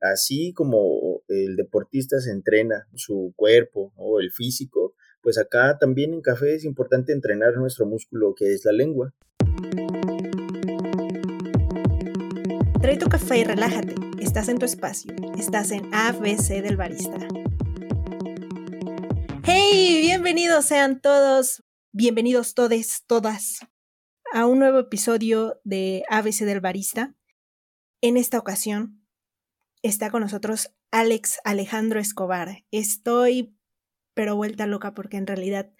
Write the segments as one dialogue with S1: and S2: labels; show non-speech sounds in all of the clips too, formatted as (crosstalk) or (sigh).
S1: Así como el deportista se entrena su cuerpo o el físico, pues acá también en café es importante entrenar nuestro músculo que es la lengua.
S2: Trae tu café y relájate. Estás en tu espacio. Estás en ABC del Barista. ¡Hey! Bienvenidos sean todos, bienvenidos todes, todas, a un nuevo episodio de ABC del Barista. En esta ocasión está con nosotros Alex Alejandro Escobar. Estoy pero vuelta loca porque en realidad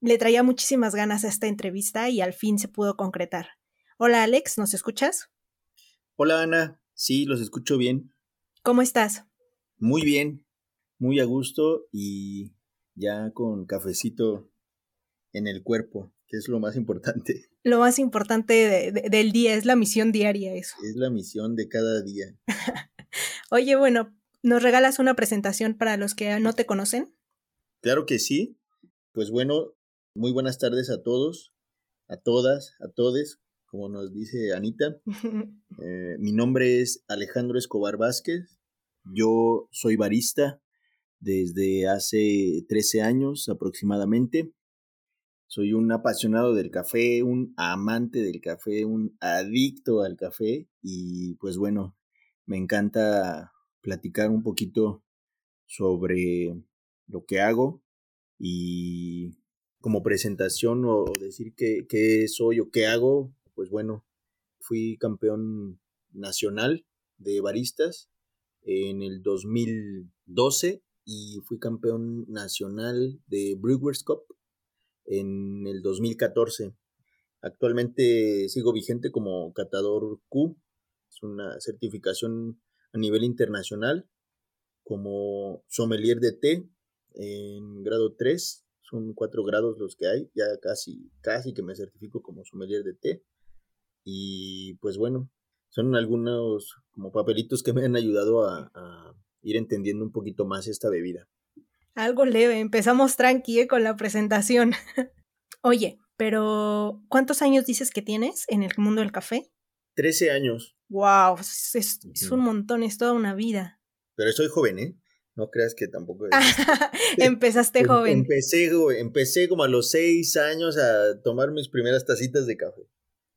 S2: le traía muchísimas ganas a esta entrevista y al fin se pudo concretar. Hola Alex, ¿nos escuchas?
S1: Hola Ana, sí, los escucho bien.
S2: ¿Cómo estás?
S1: Muy bien, muy a gusto y ya con cafecito en el cuerpo, que es lo más importante. (laughs)
S2: Lo más importante del día, es la misión diaria eso.
S1: Es la misión de cada día. (laughs)
S2: Oye, bueno, ¿nos regalas una presentación para los que no te conocen?
S1: Claro que sí. Pues bueno, muy buenas tardes a todos, a todas, a todes, como nos dice Anita. (laughs) Eh, mi nombre es Alejandro Escobar Vázquez. Yo soy barista desde hace 13 años aproximadamente. Soy un apasionado del café, un amante del café, un adicto al café y pues bueno, me encanta platicar un poquito sobre lo que hago y como presentación o decir qué, soy o qué hago, pues bueno, fui campeón nacional de baristas en el 2012 y fui campeón nacional de Brewers Cup en el 2014. Actualmente sigo vigente como catador Q, es una certificación a nivel internacional como sommelier de té en grado 3, son cuatro grados los que hay, ya casi, casi que me certifico como sommelier de té. Y pues bueno, son algunos como papelitos que me han ayudado a, ir entendiendo un poquito más esta bebida.
S2: Algo leve, empezamos tranqui ¿eh? con la presentación. (laughs) Oye, pero ¿cuántos años dices que tienes en el mundo del café?
S1: Trece años.
S2: Wow, es, es, un montón, es toda una vida.
S1: Pero soy joven, ¿eh? No creas que tampoco. (laughs)
S2: Empezaste em, joven.
S1: Empecé, empecé como a los seis años a tomar mis primeras tacitas de café.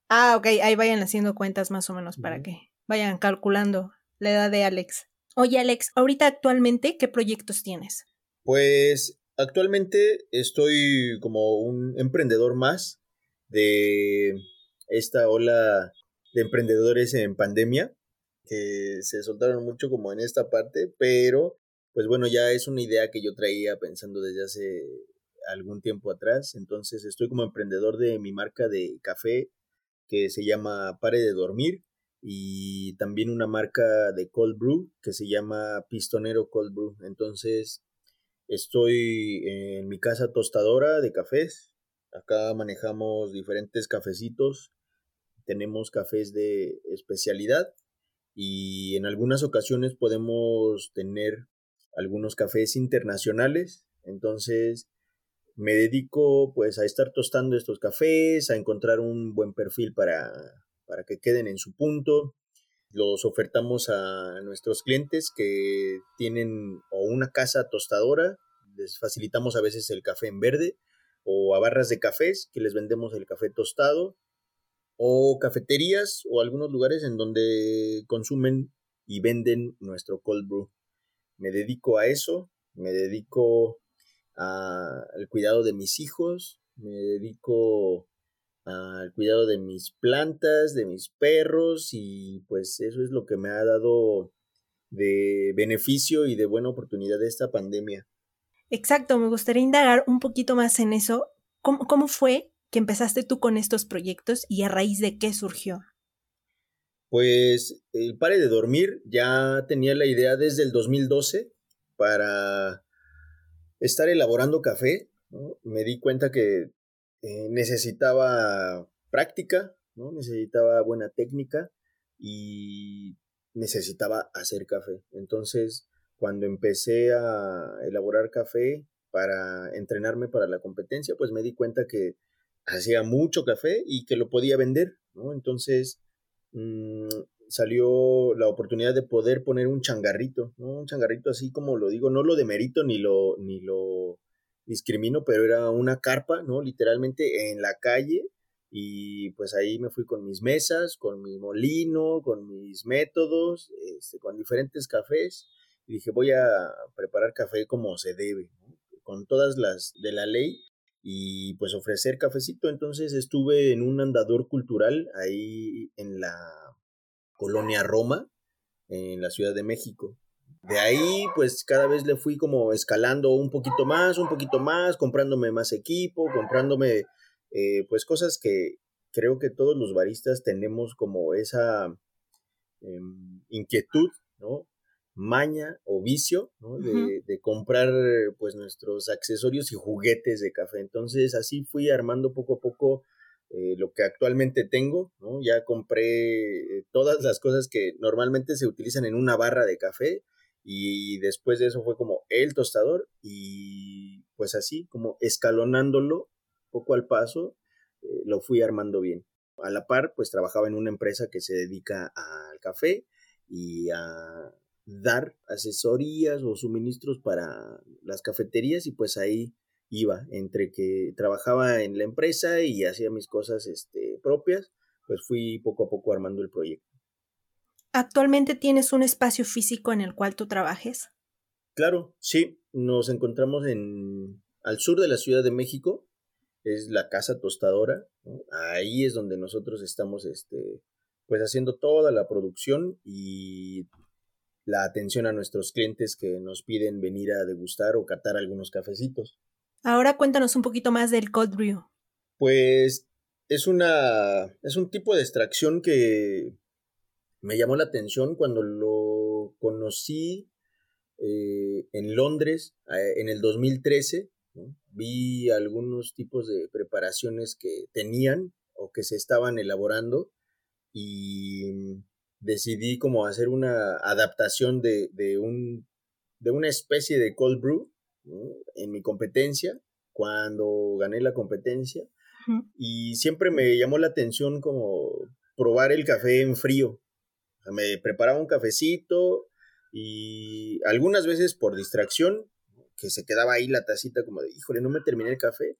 S2: Ah, ok, ahí vayan haciendo cuentas más o menos para que vayan calculando la edad de Alex. Oye, Alex, ahorita actualmente, ¿qué proyectos tienes?
S1: Pues actualmente estoy como un emprendedor más de esta ola de emprendedores en pandemia que se soltaron mucho como en esta parte, pero pues bueno, ya es una idea que yo traía pensando desde hace algún tiempo atrás. Entonces estoy como emprendedor de mi marca de café que se llama Pare de Dormir y también una marca de cold brew que se llama Pistonero Cold Brew. Entonces estoy en mi casa tostadora de cafés. Acá manejamos diferentes cafecitos. Tenemos cafés de especialidad y en algunas ocasiones podemos tener algunos cafés internacionales. Entonces me dedico pues a estar tostando estos cafés, a encontrar un buen perfil para, para que queden en su punto. Los ofertamos a nuestros clientes que tienen o una casa tostadora, les facilitamos a veces el café en verde, o a barras de cafés que les vendemos el café tostado, o cafeterías o algunos lugares en donde consumen y venden nuestro cold brew me dedico a eso, me dedico al cuidado de mis hijos, me dedico al cuidado de mis plantas, de mis perros y pues eso es lo que me ha dado de beneficio y de buena oportunidad de esta pandemia.
S2: Exacto, me gustaría indagar un poquito más en eso. ¿Cómo, cómo fue que empezaste tú con estos proyectos y a raíz de qué surgió?
S1: Pues el pare de dormir ya tenía la idea desde el 2012 para estar elaborando café. Me di cuenta que eh, necesitaba práctica, ¿no? necesitaba buena técnica y necesitaba hacer café. Entonces, cuando empecé a elaborar café para entrenarme para la competencia, pues me di cuenta que hacía mucho café y que lo podía vender, ¿no? Entonces, Mm, salió la oportunidad de poder poner un changarrito, ¿no? Un changarrito así como lo digo, no lo demerito ni lo, ni lo discrimino, pero era una carpa, ¿no? Literalmente en la calle y pues ahí me fui con mis mesas, con mi molino, con mis métodos, este, con diferentes cafés y dije voy a preparar café como se debe, con todas las de la ley y pues ofrecer cafecito. Entonces estuve en un andador cultural ahí en la colonia Roma, en la Ciudad de México. De ahí, pues cada vez le fui como escalando un poquito más, un poquito más, comprándome más equipo, comprándome eh, pues cosas que creo que todos los baristas tenemos como esa em, inquietud, ¿no? Maña o vicio ¿no? de, de, comprar pues nuestros accesorios y juguetes de café. Entonces así fui armando poco a poco eh, lo que actualmente tengo, ¿no? Ya compré eh, todas las cosas que normalmente se utilizan en una barra de café y después de eso fue como el tostador y pues así como escalonándolo poco al paso eh, lo fui armando bien. A la par pues trabajaba en una empresa que se dedica al café y a dar asesorías o suministros para las cafeterías y pues ahí iba entre que trabajaba en la empresa y hacía mis cosas este, propias, pues fui poco a poco armando el proyecto.
S2: ¿Actualmente tienes un espacio físico en el cual tú trabajes?
S1: Claro, sí, nos encontramos en al sur de la Ciudad de México, es la Casa Tostadora, ahí es donde nosotros estamos este, pues haciendo toda la producción y la atención a nuestros clientes que nos piden venir a degustar o catar algunos cafecitos.
S2: Ahora cuéntanos un poquito más del cold brew.
S1: Pues es una es un tipo de extracción que me llamó la atención cuando lo conocí eh, en Londres en el 2013. Vi algunos tipos de preparaciones que tenían o que se estaban elaborando y decidí como hacer una adaptación de, de, un, de una especie de cold brew en mi competencia, cuando gané la competencia. Y siempre me llamó la atención como probar el café en frío. me preparaba un cafecito y algunas veces por distracción, que se quedaba ahí la tacita como de, híjole, no me terminé el café.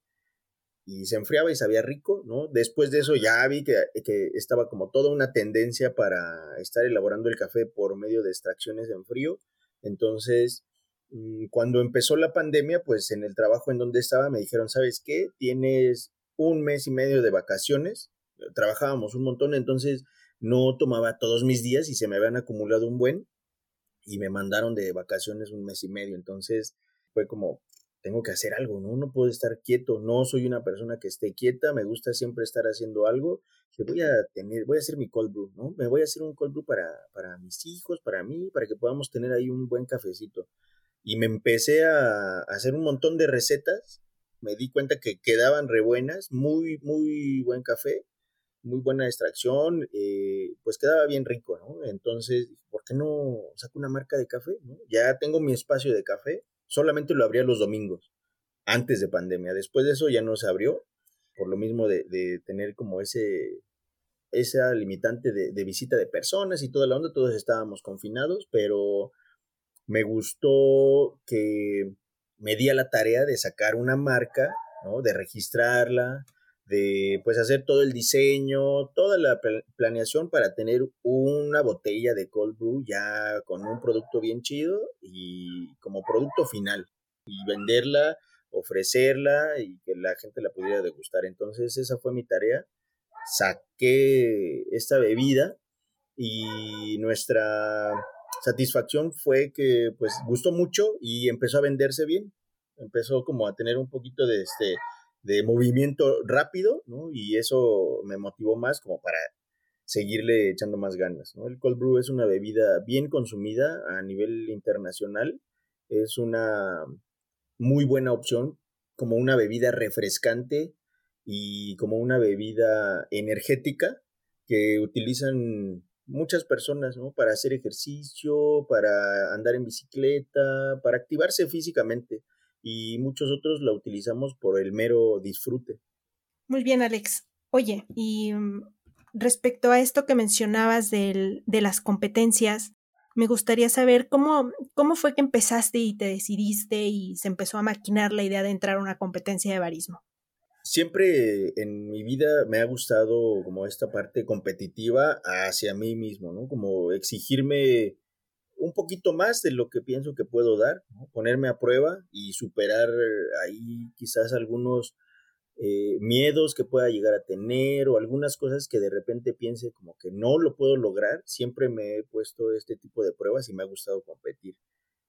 S1: Y se enfriaba y sabía rico, ¿no? Después de eso ya vi que, que estaba como toda una tendencia para estar elaborando el café por medio de extracciones en frío. Entonces, Mm, cuando empezó la pandemia, pues en el trabajo en donde estaba me dijeron, ¿sabes qué? Tienes un mes y medio de vacaciones. Trabajábamos un montón, entonces no tomaba todos mis días y se me habían acumulado un buen y me mandaron de vacaciones un mes y medio. Entonces fue como, tengo que hacer algo, ¿no? No puedo estar quieto, no soy una persona que esté quieta, me gusta siempre estar haciendo algo, que voy a tener, voy a hacer mi cold brew, ¿no? Me voy a hacer un cold brew para, para mis hijos, para mí, para que podamos tener ahí un buen cafecito y me empecé a, hacer un montón de recetas. Me di cuenta que quedaban re buenas, muy, muy buen café, muy buena extracción, eh, pues quedaba bien rico, ¿no? Entonces, ¿por qué no saco una marca de café? Ya tengo mi espacio de café, solamente lo abría los domingos, antes de pandemia. Después de eso ya no se abrió, por lo mismo de, tener como ese, esa limitante de, visita de personas y toda la onda, todos estábamos confinados, pero me gustó que me di la tarea de sacar una marca, ¿no? De registrarla, de pues hacer todo el diseño, toda la planeación para tener una botella de cold brew ya con un producto bien chido y como producto final y venderla, ofrecerla y que la gente la pudiera degustar. Entonces esa fue mi tarea. Saqué esta bebida y nuestra satisfacción fue que pues gustó mucho y empezó a venderse bien. Empezó como a tener un poquito de este de movimiento rápido, ¿no? Y eso me motivó más como para seguirle echando más ganas. El cold brew es una bebida bien consumida a nivel internacional, es una muy buena opción como una bebida refrescante y como una bebida energética que utilizan muchas personas, ¿no? Para hacer ejercicio, para andar en bicicleta, para activarse físicamente. Y muchos otros la utilizamos por el mero disfrute.
S2: Muy bien, Alex. Oye, ¿y mm, respecto a esto que mencionabas de las competencias, me gustaría saber cómo, cómo fue que empezaste y te decidiste y se empezó a maquinar la idea de entrar a una competencia de barismo.
S1: Siempre en mi vida me ha gustado como esta parte competitiva hacia mí mismo, ¿no? Como exigirme un poquito más de lo que pienso que puedo dar, ponerme a prueba y superar ahí quizás algunos eh, miedos que pueda llegar a tener o algunas cosas que de repente piense como que no lo puedo lograr. Siempre me he puesto este tipo de pruebas y me ha gustado competir.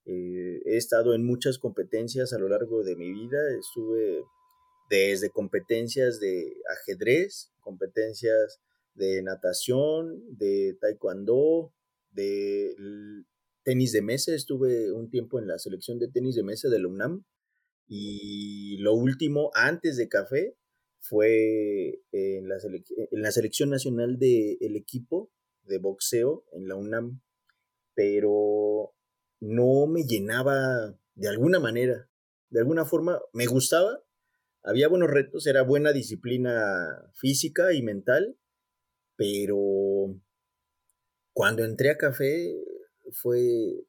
S1: Eh, he estado en muchas competencias a lo largo de mi vida. Estuve desde competencias de ajedrez, competencias de natación, de taekwondo, de tenis de mesa. Estuve un tiempo en la selección de tenis de mesa de la UNAM. Y lo último, antes de café, fue en la, en la selección nacional del equipo de boxeo en la UNAM. Pero no me llenaba de alguna manera. De alguna forma me gustaba, había buenos retos, era buena disciplina física y mental, pero cuando entré a café fue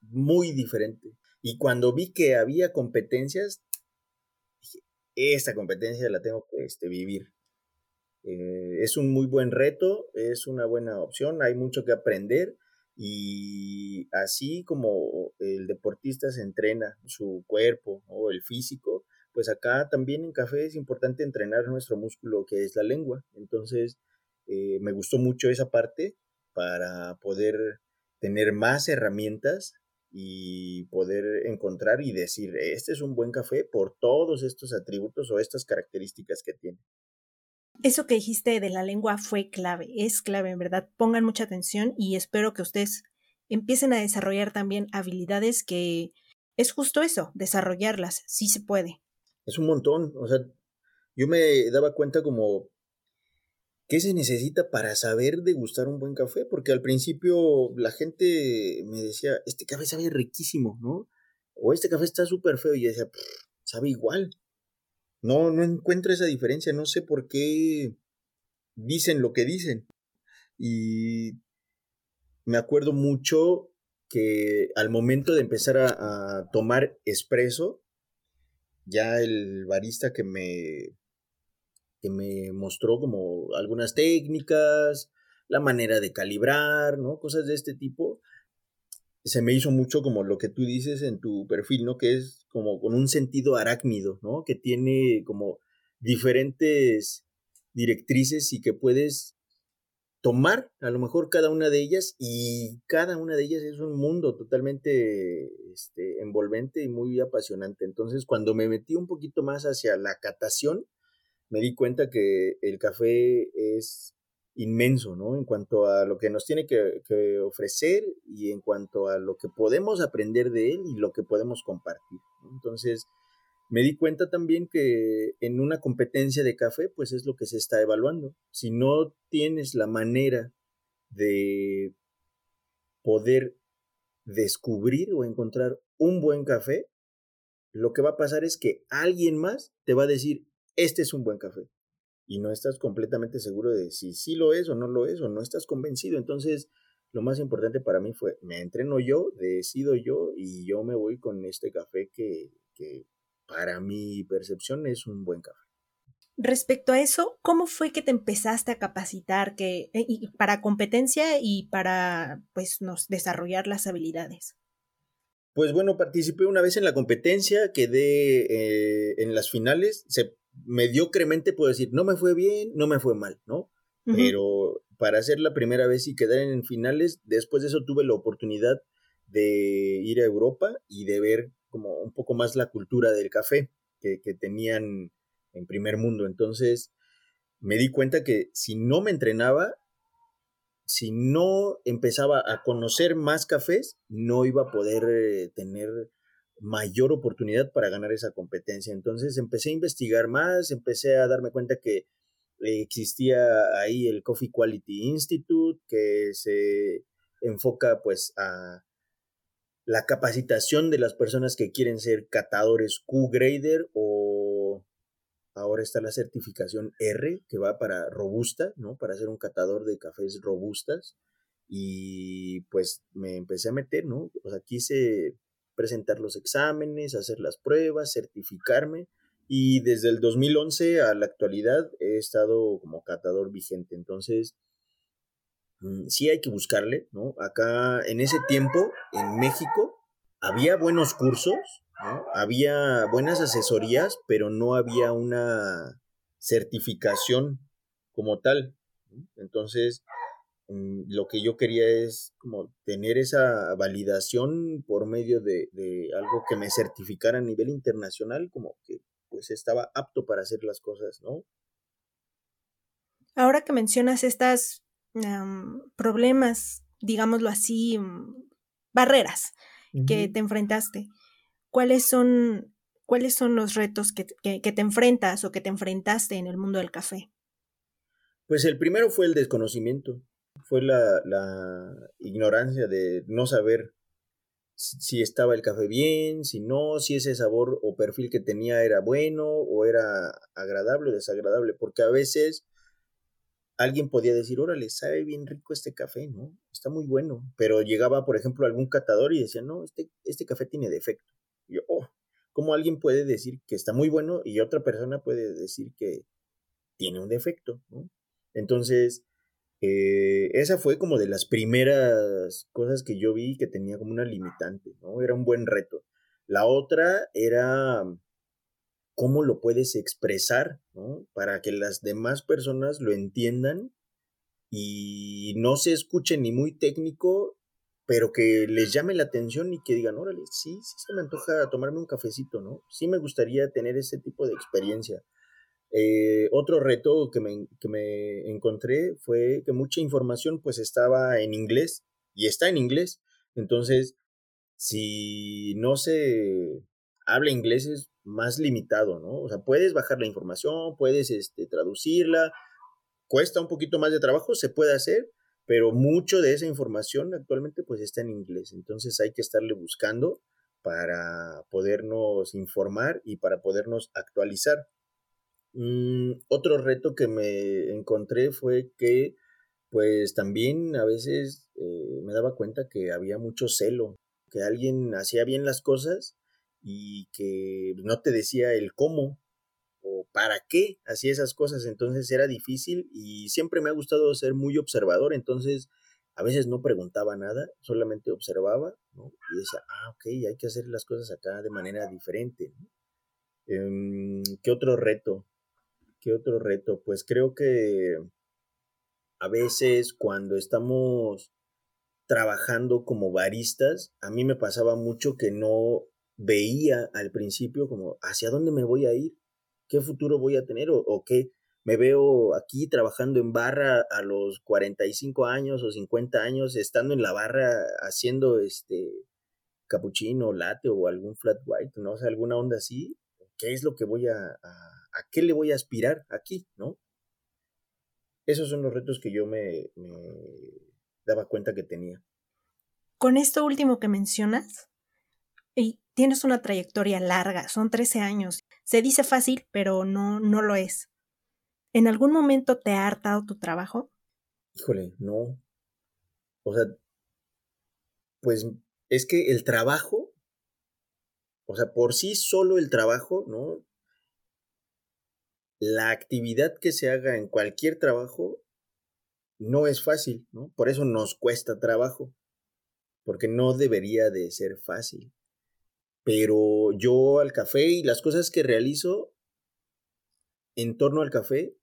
S1: muy diferente. Y cuando vi que había competencias, dije, esta competencia la tengo que este, vivir. Eh, es un muy buen reto, es una buena opción, hay mucho que aprender y así como el deportista se entrena su cuerpo o el físico, pues acá también en café es importante entrenar nuestro músculo que es la lengua. Entonces, eh, me gustó mucho esa parte para poder tener más herramientas y poder encontrar y decir, este es un buen café por todos estos atributos o estas características que tiene.
S2: Eso que dijiste de la lengua fue clave, es clave, en verdad. Pongan mucha atención y espero que ustedes empiecen a desarrollar también habilidades que es justo eso, desarrollarlas, sí se puede
S1: es un montón. O sea, yo me daba cuenta como qué se necesita para saber degustar un buen café, porque al principio la gente me decía, este café sabe riquísimo, ¿no? O este café está súper feo y yo decía, sabe igual. No, no encuentro esa diferencia, no sé por qué dicen lo que dicen. Y me acuerdo mucho que al momento de empezar a, a tomar espresso, ya el barista que me, me mostró como algunas técnicas, la manera de calibrar, ¿no? Cosas de este tipo. Se me hizo mucho como lo que tú dices en tu perfil, ¿no? Que es como con un sentido arácnido, ¿no? Que tiene como diferentes directrices y que puedes tomar a lo mejor cada una de ellas y cada una de ellas es un mundo totalmente este, envolvente y muy apasionante. Entonces cuando me metí un poquito más hacia la catación, me di cuenta que el café es inmenso, ¿no? En cuanto a lo que nos tiene que, ofrecer y en cuanto a lo que podemos aprender de él y lo que podemos compartir. Entonces, me di cuenta también que en una competencia de café, pues es lo que se está evaluando. Si no tienes la manera de poder descubrir o encontrar un buen café, lo que va a pasar es que alguien más te va a decir, este es un buen café. Y no estás completamente seguro de si sí lo es o no lo es, o no estás convencido. Entonces, lo más importante para mí fue, me entreno yo, decido yo, y yo me voy con este café que, que para mi percepción es un buen café.
S2: Respecto a eso, ¿cómo fue que te empezaste a capacitar que, eh, para competencia y para pues, nos desarrollar las habilidades?
S1: Pues bueno, participé una vez en la competencia, quedé eh, en las finales, se, mediocremente puedo decir, no me fue bien, no me fue mal, ¿no? Pero para ser la primera vez y quedar en finales, después de eso tuve la oportunidad de ir a Europa y de ver como un poco más la cultura del café que, tenían en primer mundo. Entonces me di cuenta que si no me entrenaba, si no empezaba a conocer más cafés, no iba a poder eh, tener mayor oportunidad para ganar esa competencia. Entonces empecé a investigar más, empecé a darme cuenta que existía ahí el Coffee Quality Institute, que se enfoca pues a la capacitación de las personas que quieren ser catadores Q-Grader o ahora está la certificación R, que va para robusta, ¿no? Para ser un catador de cafés robustas. Y pues me empecé a meter, ¿no? O sea, quise presentar los exámenes, hacer las pruebas, certificarme. Y desde el 2011 a la actualidad he estado como catador vigente. Entonces, mm, sí hay que buscarle, ¿no? Acá en ese tiempo, en México, había buenos cursos. Había buenas asesorías, pero no había una certificación como tal. Entonces, lo que yo quería es como tener esa validación por medio de, de, algo que me certificara a nivel internacional, como que pues estaba apto para hacer las cosas, ¿no?
S2: Ahora que mencionas estas problemas, digámoslo así, mm, barreras que te enfrentaste, ¿cuáles son, cuáles son los retos que, que, te enfrentas o que te enfrentaste en el mundo del café?
S1: Pues el primero fue el desconocimiento, fue la, la ignorancia de no saber si estaba el café bien, si no, si ese sabor o perfil que tenía era bueno o era agradable o desagradable, porque a veces alguien podía decir, órale, sabe bien rico este café, ¿no? Está muy bueno, pero llegaba, por ejemplo, algún catador y decía, no, este, este café tiene defecto. Y yo, oh, ¿cómo alguien puede decir que está muy bueno y otra persona puede decir que tiene un defecto, ¿no? Entonces, eh, esa fue como de las primeras cosas que yo vi que tenía como una limitante, ¿no? Era un buen reto. La otra era cómo lo puedes expresar, ¿no? Para que las demás personas lo entiendan y no se escuche ni muy técnico, pero que les llame la atención y que digan, órale, sí, sí se me antoja tomarme un cafecito, ¿no? Sí me gustaría tener ese tipo de experiencia. Eh, otro reto que me, que me, encontré fue que mucha información pues estaba en inglés y está en inglés. Entonces, si no se habla inglés es más limitado, ¿no? O sea, puedes bajar la información, puedes este, traducirla, cuesta un poquito más de trabajo, se puede hacer, pero mucho de esa información actualmente pues está en inglés. Entonces hay que estarle buscando para podernos informar y para podernos actualizar. Mm, otro reto que me encontré fue que pues también a veces eh, me daba cuenta que había mucho celo, que alguien hacía bien las cosas y que no te decía el cómo o para qué hacía esas cosas, entonces era difícil y siempre me ha gustado ser muy observador, entonces a veces no preguntaba nada, solamente observaba ¿no? y decía, ah, ok, hay que hacer las cosas acá de manera diferente. Em, ¿Qué otro reto? ¿Qué otro reto? Pues creo que a veces cuando estamos trabajando como baristas, a mí me pasaba mucho que no veía al principio como hacia dónde me voy a ir, qué futuro voy a tener o, qué me veo aquí trabajando en barra a los 45 años o 50 años, estando en la barra haciendo este capuchino, latte o algún flat white, no o sea, alguna onda así, ¿qué es lo que voy a ¿A qué le voy a aspirar aquí, no? Esos son los retos que yo me, daba cuenta que tenía.
S2: Con esto último que mencionas, y tienes una trayectoria larga, son 13 años. Se dice fácil, pero no, no lo es. ¿En algún momento te ha hartado tu trabajo?
S1: Híjole, no. O sea, pues es que el trabajo, o sea, por sí solo el trabajo, ¿no? la actividad que se haga en cualquier trabajo no es fácil, ¿no? Por eso nos cuesta trabajo, porque no debería de ser fácil. Pero yo al café y las cosas que realizo en torno al café,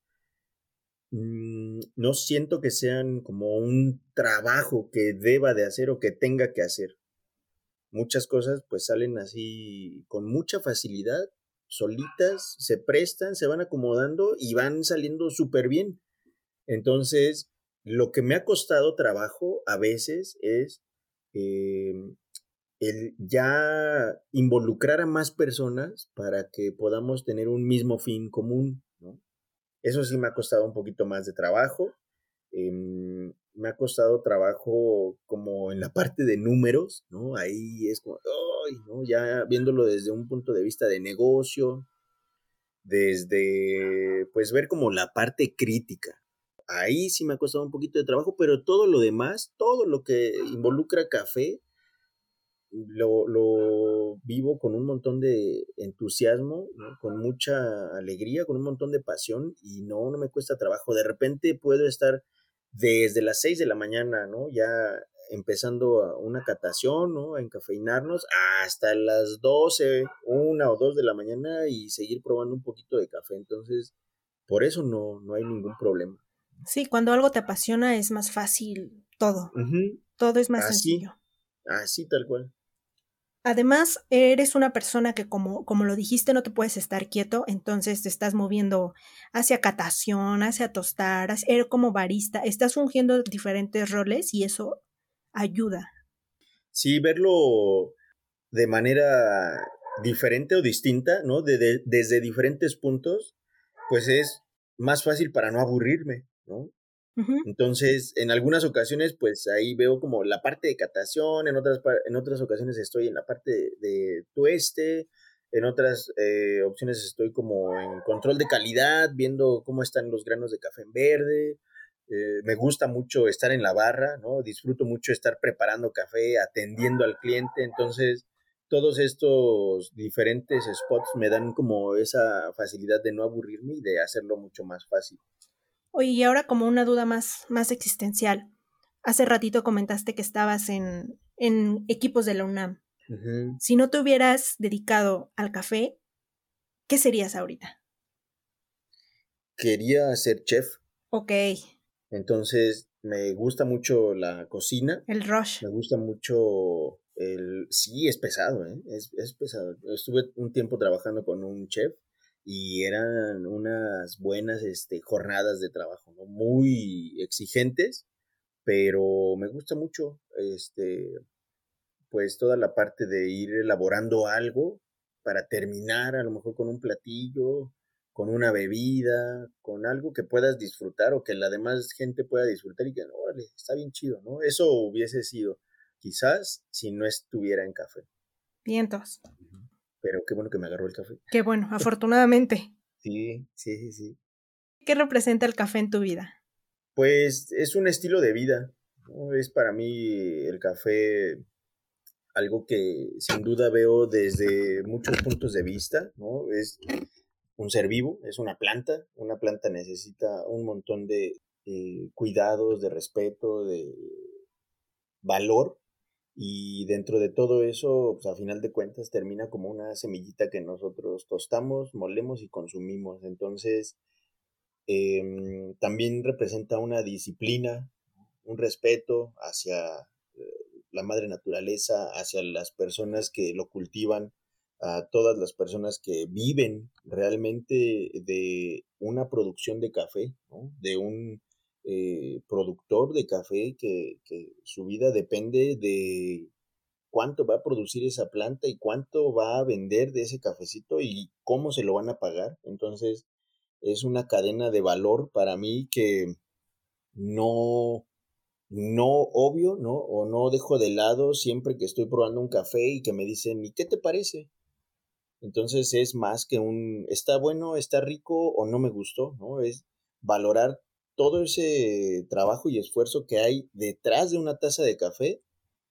S1: mm, no siento que sean como un trabajo que deba de hacer o que tenga que hacer. Muchas cosas pues salen así con mucha facilidad solitas, se prestan, se van acomodando y van saliendo súper bien. Entonces, lo que me ha costado trabajo a veces es em, el ya involucrar a más personas para que podamos tener un mismo fin común, ¿no? Eso sí me ha costado un poquito más de trabajo. Em, me ha costado trabajo como en la parte de números, ¿no? Ahí es como, Ya viéndolo desde un punto de vista de negocio. desde, pues, ver como la parte crítica. Ahí sí me ha costado un poquito de trabajo, pero todo lo demás, todo lo que involucra café, lo, lo vivo con un montón de entusiasmo, con mucha alegría, con un montón de pasión y no, no me cuesta trabajo. De repente puedo estar desde las 6 de la mañana, ¿no? Ya empezando una catación, ¿no? A encafeinarnos hasta las 12, una o dos de la mañana y seguir probando un poquito de café. Entonces, por eso no, no hay ningún problema.
S2: Sí, cuando algo te apasiona es más fácil todo. Todo es más sencillo.
S1: Así, tal cual.
S2: Además, eres una persona que, como, como lo dijiste, no te puedes estar quieto, entonces te estás moviendo hacia catación, hacia tostar, eres como barista, estás fungiendo diferentes roles y eso ayuda.
S1: Sí, verlo de manera diferente o distinta, ¿no? desde diferentes puntos, pues es más fácil para no aburrirme, ¿no? Entonces, en algunas ocasiones, pues ahí veo como la parte de catación, en otras, en otras ocasiones estoy en la parte de, tueste, en otras eh, opciones estoy como en control de calidad, viendo cómo están los granos de café en verde. Eh, me gusta mucho estar en la barra, ¿no? Disfruto mucho estar preparando café, atendiendo al cliente. Entonces, todos estos diferentes spots me dan como esa facilidad de no aburrirme y de hacerlo mucho más fácil.
S2: Oye, y ahora como una duda más, más existencial. Hace ratito comentaste que estabas en, en equipos de la UNAM. Si no te hubieras dedicado al café, ¿qué serías ahorita?
S1: Quería ser chef.
S2: Ok.
S1: Entonces, me gusta mucho la cocina.
S2: El rush.
S1: Me gusta mucho el... Sí, es pesado, ¿eh? Es, es pesado. Estuve un tiempo trabajando con un chef y eran unas buenas este, jornadas de trabajo, ¿no? muy exigentes, pero me gusta mucho este, pues toda la parte de ir elaborando algo para terminar a lo mejor con un platillo, con una bebida, con algo que puedas disfrutar o que la demás gente pueda disfrutar y que, órale, está bien chido, ¿no? Eso hubiese sido quizás si no estuviera en café.
S2: Vientos
S1: pero qué bueno que me agarró el café.
S2: Qué bueno, (laughs) afortunadamente.
S1: Sí, sí, sí, sí.
S2: ¿Qué representa el café en tu vida?
S1: Pues es un estilo de vida. Es para mí el café algo que sin duda veo desde muchos puntos de vista, ¿no? Es un ser vivo, es una planta. Una planta necesita un montón de eh, cuidados, de respeto, de valor y dentro de todo eso, pues a final de cuentas termina como una semillita que nosotros tostamos, molemos y consumimos. Entonces, em, también representa una disciplina, un respeto hacia eh, la madre naturaleza, hacia las personas que lo cultivan, a todas las personas que viven realmente de una producción de café, de un eh, productor de café que, su vida depende de cuánto va a producir esa planta y cuánto va a vender de ese cafecito y cómo se lo van a pagar. Entonces, es una cadena de valor para mí que no, no obvio, ¿no? O no dejo de lado siempre que estoy probando un café y que me dicen, ¿y qué te parece? Entonces es más que un, está bueno, está rico o no me gustó, ¿no? Es valorar todo ese trabajo y esfuerzo que hay detrás de una taza de café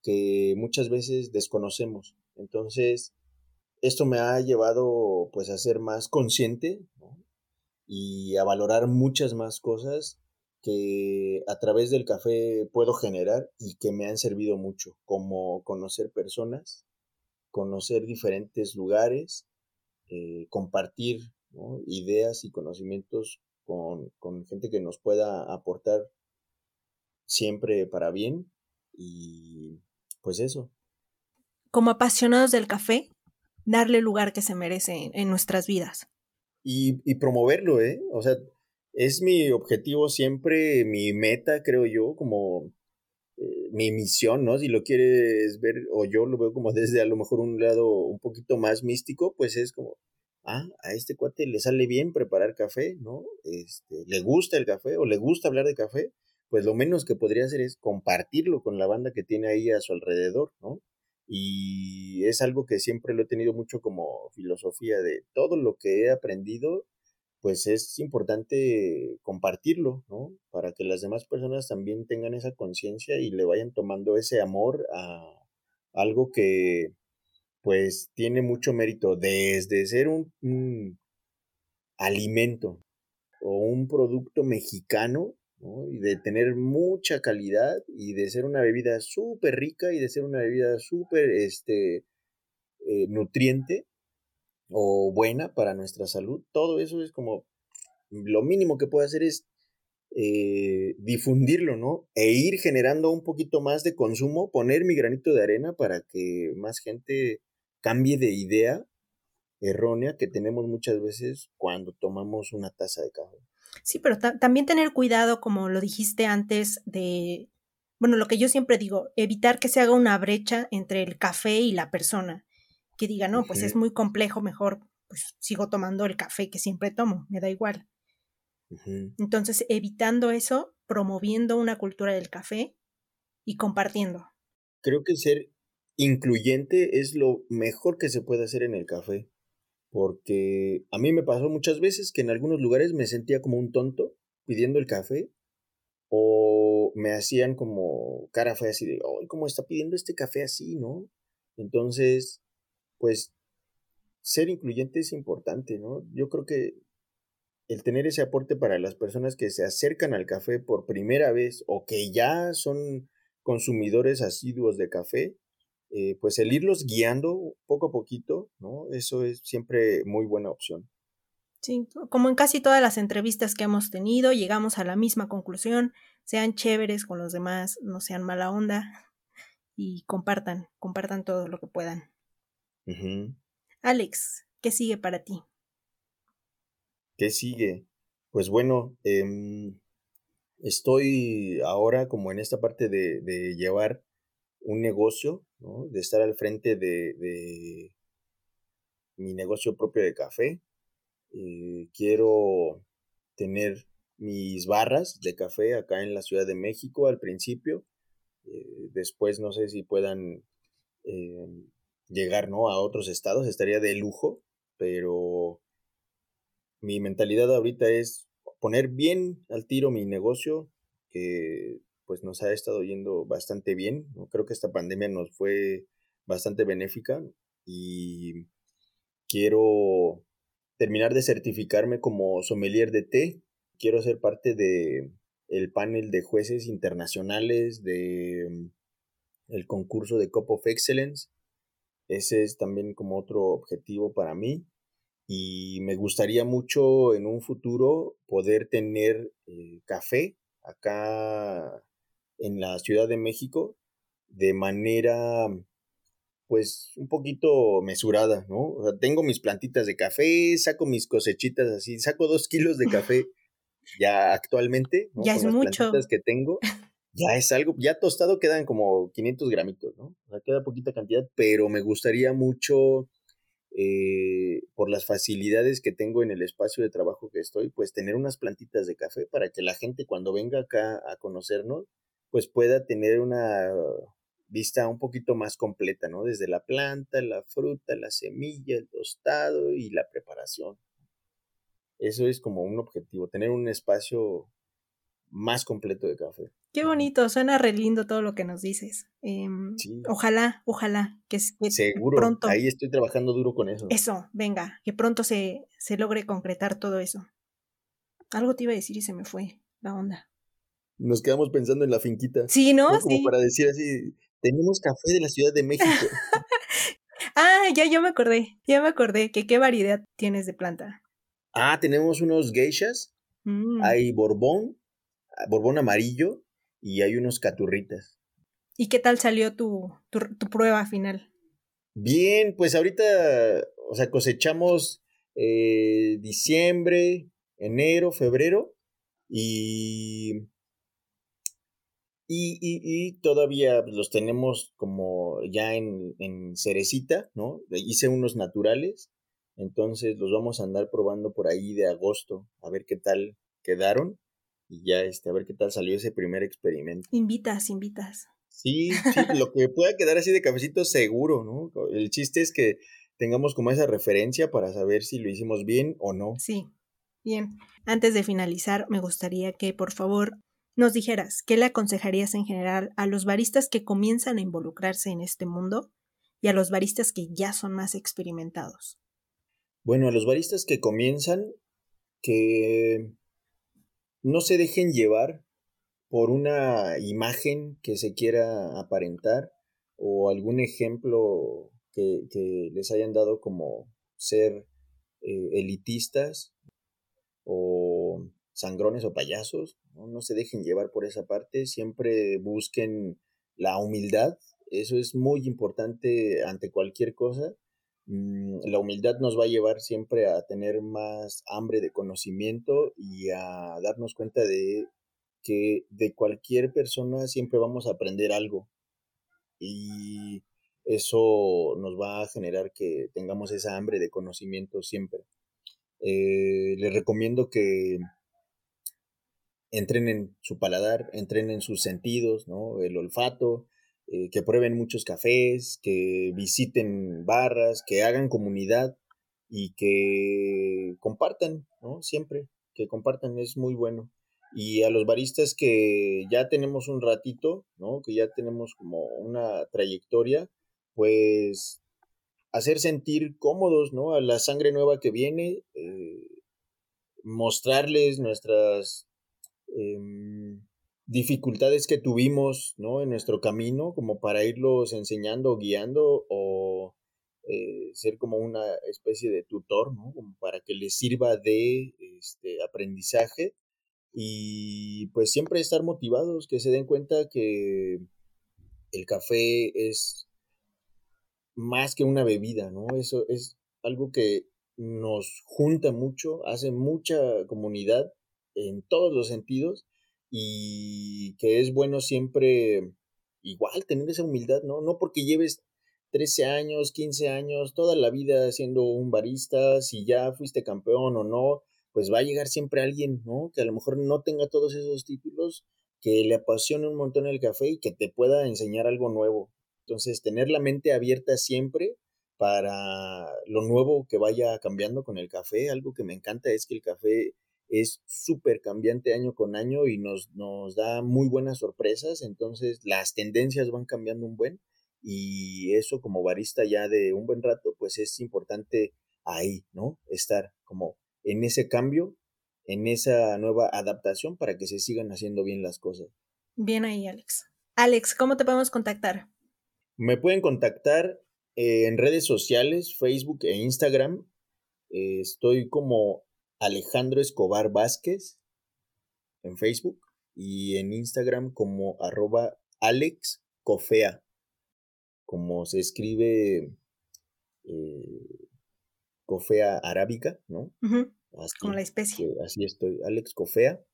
S1: que muchas veces desconocemos. Entonces, esto me ha llevado pues a ser más consciente y a valorar muchas más cosas que a través del café puedo generar y que me han servido mucho, como conocer personas, conocer diferentes lugares, eh, compartir ideas y conocimientos con, gente que nos pueda aportar siempre para bien y pues eso.
S2: Como apasionados del café, darle el lugar que se merece en, nuestras vidas.
S1: Y, y, promoverlo, ¿eh? O sea, es mi objetivo siempre, mi meta, creo yo, como eh, mi misión, ¿no? Si lo quieres ver, o yo lo veo como desde a lo mejor un lado un poquito más místico, pues es como ah, a este cuate le sale bien preparar café, ¿no? Este, le gusta el café o le gusta hablar de café, pues lo menos que podría hacer es compartirlo con la banda que tiene ahí a su alrededor, ¿no? Y es algo que siempre lo he tenido mucho como filosofía de todo lo que he aprendido, pues es importante compartirlo, ¿no? Para que las demás personas también tengan esa conciencia y le vayan tomando ese amor a algo que pues tiene mucho mérito desde ser un, alimento o un producto mexicano y de tener mucha calidad y de ser una bebida súper rica y de ser una bebida súper este, eh, nutriente o buena para nuestra salud. Todo eso es como lo mínimo que puedo hacer es eh, difundirlo, ¿no? E ir generando un poquito más de consumo, poner mi granito de arena para que más gente cambie de idea errónea que tenemos muchas veces cuando tomamos una taza de café.
S2: Sí, pero también tener cuidado, como lo dijiste antes, de, bueno, lo que yo siempre digo, evitar que se haga una brecha entre el café y la persona. Que diga, no, pues es muy complejo, mejor pues sigo tomando el café que siempre tomo, me da igual. Entonces, evitando eso, promoviendo una cultura del café y compartiendo.
S1: Creo que ser incluyente es lo mejor que se puede hacer en el café porque a mí me pasó muchas veces que en algunos lugares me sentía como un tonto pidiendo el café o me hacían como cara fea así de, ay, ¿cómo está pidiendo este café así, no? Entonces, pues ser incluyente es importante, ¿no? Yo creo que el tener ese aporte para las personas que se acercan al café por primera vez o que ya son consumidores asiduos de café, eh, pues el irlos guiando poco a poquito, ¿no? Eso es siempre muy buena opción.
S2: Sí, como en casi todas las entrevistas que hemos tenido, llegamos a la misma conclusión, sean chéveres con los demás, no sean mala onda y compartan, compartan todo lo que puedan. Alex, ¿qué sigue para ti?
S1: ¿Qué sigue? Pues bueno, em, estoy ahora como en esta parte de, de llevar un negocio, ¿no? de estar al frente de, mi negocio propio de café. Eh, quiero tener mis barras de café acá en la Ciudad de México al principio. Eh, después no sé si puedan eh, llegar ¿no? a otros estados, estaría de lujo, pero mi mentalidad ahorita es poner bien al tiro mi negocio, que pues nos ha estado yendo bastante bien. Creo que esta pandemia nos fue bastante benéfica y quiero terminar de certificarme como sommelier de té. Quiero ser parte de el panel de jueces internacionales de mm, el concurso de Cup of Excellence. Ese es también como otro objetivo para mí y me gustaría mucho en un futuro poder tener eh, café acá en la Ciudad de México de manera pues un poquito mesurada, ¿no? O sea, tengo mis plantitas de café, saco mis cosechitas así, saco dos kilos de café (laughs) ya actualmente, ¿no?
S2: Ya es
S1: las
S2: mucho.
S1: plantitas que tengo, (laughs) ya es algo, ya tostado quedan como 500 gramitos, ¿no? O sea, queda poquita cantidad, pero me gustaría mucho, eh, por las facilidades que tengo en el espacio de trabajo que estoy, pues tener unas plantitas de café para que la gente cuando venga acá a conocernos, pues pueda tener una vista un poquito más completa, ¿no? Desde la planta, la fruta, la semilla, el tostado y la preparación. Eso es como un objetivo, tener un espacio más completo de café.
S2: Qué bonito, suena re lindo todo lo que nos dices. Em, ojalá, ojalá que, que
S1: Seguro, pronto. Ahí estoy trabajando duro con eso.
S2: Eso, venga, que pronto se, se logre concretar todo eso. Algo te iba a decir y se me fue la onda
S1: nos quedamos pensando en la finquita.
S2: Sí, ¿no?
S1: Como para decir así, tenemos café de la Ciudad de México. (laughs)
S2: ah, ya, yo me acordé, ya me acordé, que qué variedad tienes de planta.
S1: Ah, tenemos unos geishas, mm. hay borbón, ah, borbón amarillo y hay unos caturritas.
S2: ¿Y qué tal salió tu, tu, tu prueba final?
S1: Bien, pues ahorita, o sea, cosechamos eh, diciembre, enero, febrero y y, y, todavía los tenemos como ya en, en cerecita, ¿no? Hice unos naturales, entonces los vamos a andar probando por ahí de agosto, a ver qué tal quedaron y ya este, a ver qué tal salió ese primer experimento.
S2: Invitas, invitas.
S1: Sí, sí, (laughs) lo que pueda quedar así de cafecito seguro, ¿no? El chiste es que tengamos como esa referencia para saber si lo hicimos bien o no.
S2: Sí, bien. Antes de finalizar, me gustaría que por favor nos dijeras qué le aconsejarías en general a los baristas que comienzan a involucrarse en este mundo y a los baristas que ya son más experimentados.
S1: Bueno, a los baristas que comienzan, que no se dejen llevar por una imagen que se quiera aparentar o algún ejemplo que, les hayan dado como ser eh, elitistas o sangrones o payasos, ¿no? no se dejen llevar por esa parte, siempre busquen la humildad, eso es muy importante ante cualquier cosa. Mm, la humildad nos va a llevar siempre a tener más hambre de conocimiento y a darnos cuenta de que de cualquier persona siempre vamos a aprender algo y eso nos va a generar que tengamos esa hambre de conocimiento siempre. Eh, les recomiendo que entrenen su paladar, entrenen sus sentidos, ¿no? el olfato, eh, que prueben muchos cafés, que visiten barras, que hagan comunidad y que compartan, ¿no? Siempre, que compartan es muy bueno y a los baristas que ya tenemos un ratito, ¿no? Que ya tenemos como una trayectoria, pues hacer sentir cómodos, ¿no? A la sangre nueva que viene, eh, mostrarles nuestras em, dificultades que tuvimos, ¿no? En nuestro camino, como para irlos enseñando, guiando o eh, ser como una especie de tutor, ¿no? Para que les sirva de este, aprendizaje y pues siempre estar motivados, que se den cuenta que el café es más que una bebida, ¿no? Eso es algo que nos junta mucho, hace mucha comunidad en todos los sentidos y que es bueno siempre igual tener esa humildad, ¿no? No porque lleves 13 años, 15 años, toda la vida siendo un barista, si ya fuiste campeón o no, pues va a llegar siempre alguien, ¿no? Que a lo mejor no tenga todos esos títulos, que le apasione un montón el café y que te pueda enseñar algo nuevo. Entonces, tener la mente abierta siempre para lo nuevo que vaya cambiando con el café. Algo que me encanta es que el café es súper cambiante año con año y nos, nos da muy buenas sorpresas. Entonces, las tendencias van cambiando un buen y eso como barista ya de un buen rato, pues es importante ahí, ¿no? Estar como en ese cambio, en esa nueva adaptación para que se sigan haciendo bien las cosas.
S2: Bien ahí, Alex. Alex, ¿cómo te podemos contactar?
S1: Me pueden contactar en redes sociales, Facebook e Instagram. Estoy como Alejandro Escobar Vázquez en Facebook y en Instagram como arroba Alex Cofea, como se escribe eh, Cofea arábica, ¿no?
S2: Como la especie.
S1: así estoy, Alex Cofea.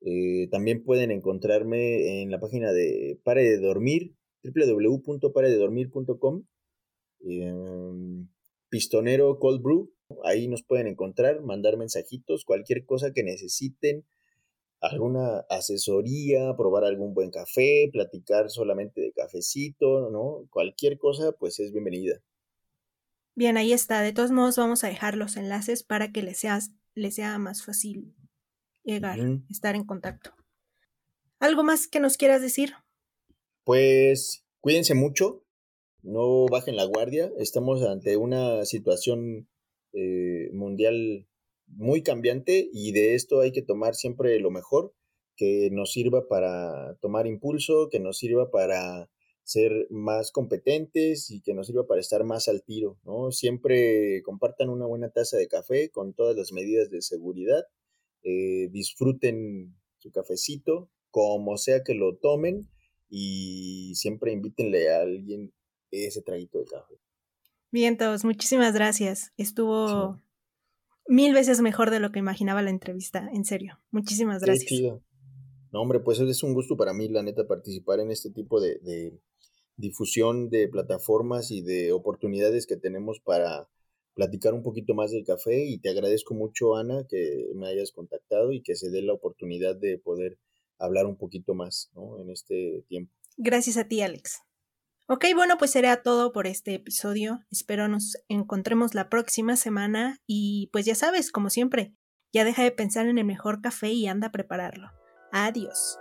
S1: Eh, también pueden encontrarme en la página de Pare de Dormir, www.parededormir.com. Em, pistonero Cold Brew, ahí nos pueden encontrar, mandar mensajitos, cualquier cosa que necesiten, alguna asesoría, probar algún buen café, platicar solamente de cafecito, ¿no? Cualquier cosa, pues es bienvenida.
S2: Bien, ahí está. De todos modos, vamos a dejar los enlaces para que les, seas, les sea más fácil llegar, estar en contacto. ¿Algo más que nos quieras decir?
S1: Pues cuídense mucho, no bajen la guardia. Estamos ante una situación eh, mundial muy cambiante y de esto hay que tomar siempre lo mejor que nos sirva para tomar impulso, que nos sirva para ser más competentes y que nos sirva para estar más al tiro, ¿no? Siempre compartan una buena taza de café con todas las medidas de seguridad, eh, disfruten su cafecito, como sea que lo tomen y siempre invítenle a alguien ese traguito de café.
S2: Bien, todos, muchísimas gracias. Estuvo mil veces mejor de lo que imaginaba la entrevista, en serio. Muchísimas gracias.
S1: No, hombre, pues es un gusto para mí, la neta, participar en este tipo de, difusión de plataformas y de oportunidades que tenemos para platicar un poquito más del café y te agradezco mucho Ana que me hayas contactado y que se dé la oportunidad de poder hablar un poquito más ¿no? en este tiempo.
S2: Gracias a ti, Alex. Ok, bueno, pues será todo por este episodio. Espero nos encontremos la próxima semana y pues ya sabes, como siempre, ya deja de pensar en el mejor café y anda a prepararlo. Adiós.